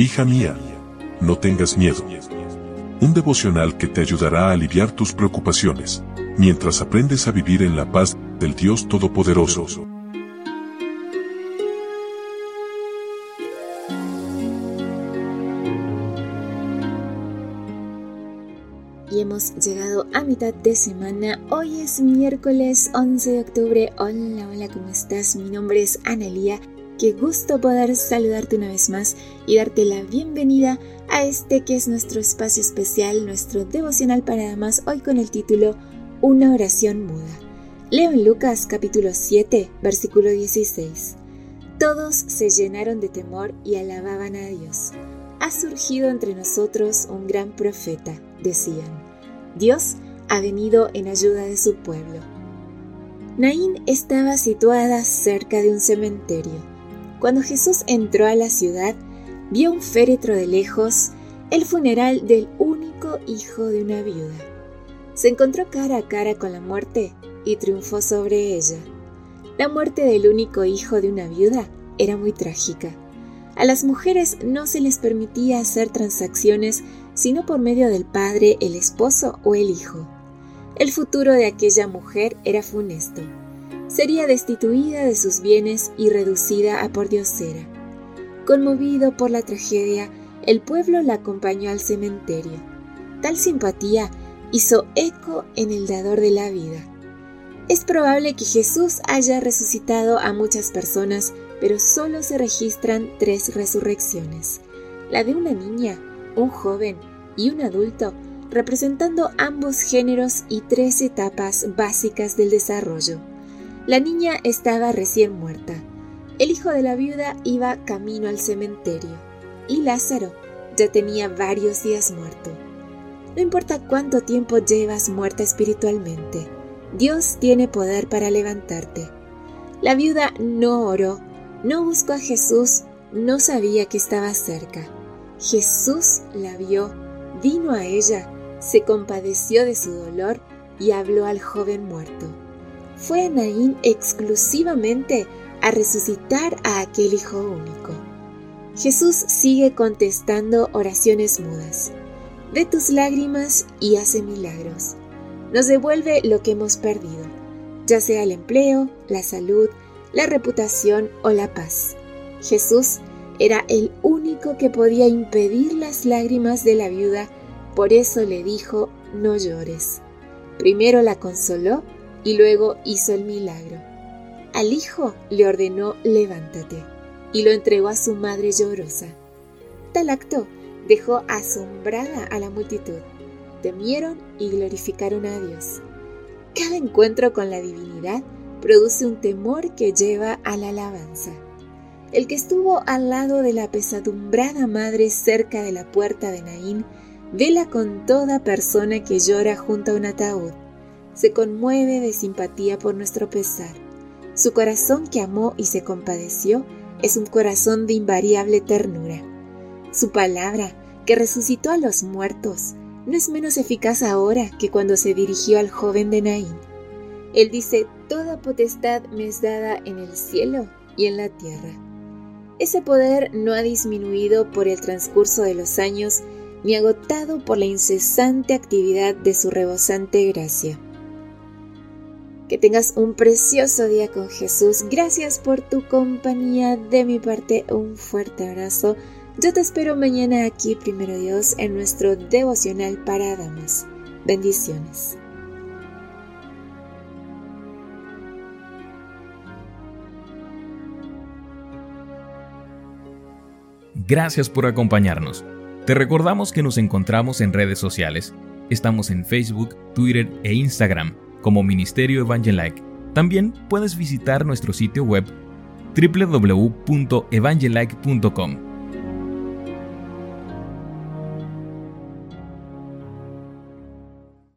Hija mía, no tengas miedo. Un devocional que te ayudará a aliviar tus preocupaciones, mientras aprendes a vivir en la paz del Dios Todopoderoso. Y hemos llegado a mitad de semana. Hoy es miércoles 11 de octubre. Hola, hola, ¿cómo estás? Mi nombre es Analía Qué gusto poder saludarte una vez más y darte la bienvenida a este que es nuestro espacio especial, nuestro devocional para damas, hoy con el título Una oración muda. Leo en Lucas capítulo 7, versículo 16. Todos se llenaron de temor y alababan a Dios. Ha surgido entre nosotros un gran profeta, decían. Dios ha venido en ayuda de su pueblo. Naín estaba situada cerca de un cementerio cuando Jesús entró a la ciudad, vio un féretro de lejos, el funeral del único hijo de una viuda. Se encontró cara a cara con la muerte y triunfó sobre ella. La muerte del único hijo de una viuda era muy trágica. A las mujeres no se les permitía hacer transacciones sino por medio del padre, el esposo o el hijo. El futuro de aquella mujer era funesto sería destituida de sus bienes y reducida a pordiosera. Conmovido por la tragedia, el pueblo la acompañó al cementerio. Tal simpatía hizo eco en el dador de la vida. Es probable que Jesús haya resucitado a muchas personas, pero solo se registran tres resurrecciones. La de una niña, un joven y un adulto, representando ambos géneros y tres etapas básicas del desarrollo. La niña estaba recién muerta. El hijo de la viuda iba camino al cementerio. Y Lázaro ya tenía varios días muerto. No importa cuánto tiempo llevas muerta espiritualmente, Dios tiene poder para levantarte. La viuda no oró, no buscó a Jesús, no sabía que estaba cerca. Jesús la vio, vino a ella, se compadeció de su dolor y habló al joven muerto fue Naín exclusivamente a resucitar a aquel hijo único. Jesús sigue contestando oraciones mudas. Ve tus lágrimas y hace milagros. Nos devuelve lo que hemos perdido, ya sea el empleo, la salud, la reputación o la paz. Jesús era el único que podía impedir las lágrimas de la viuda, por eso le dijo, no llores. Primero la consoló y luego hizo el milagro. Al hijo le ordenó levántate y lo entregó a su madre llorosa. Tal acto dejó asombrada a la multitud. Temieron y glorificaron a Dios. Cada encuentro con la divinidad produce un temor que lleva a la alabanza. El que estuvo al lado de la pesadumbrada madre cerca de la puerta de Naín vela con toda persona que llora junto a un ataúd se conmueve de simpatía por nuestro pesar. Su corazón que amó y se compadeció es un corazón de invariable ternura. Su palabra, que resucitó a los muertos, no es menos eficaz ahora que cuando se dirigió al joven de Naín. Él dice, Toda potestad me es dada en el cielo y en la tierra. Ese poder no ha disminuido por el transcurso de los años ni agotado por la incesante actividad de su rebosante gracia. Que tengas un precioso día con Jesús. Gracias por tu compañía. De mi parte, un fuerte abrazo. Yo te espero mañana aquí, primero Dios, en nuestro devocional para damas. Bendiciones. Gracias por acompañarnos. Te recordamos que nos encontramos en redes sociales. Estamos en Facebook, Twitter e Instagram como Ministerio Evangelike. También puedes visitar nuestro sitio web www.evangelike.com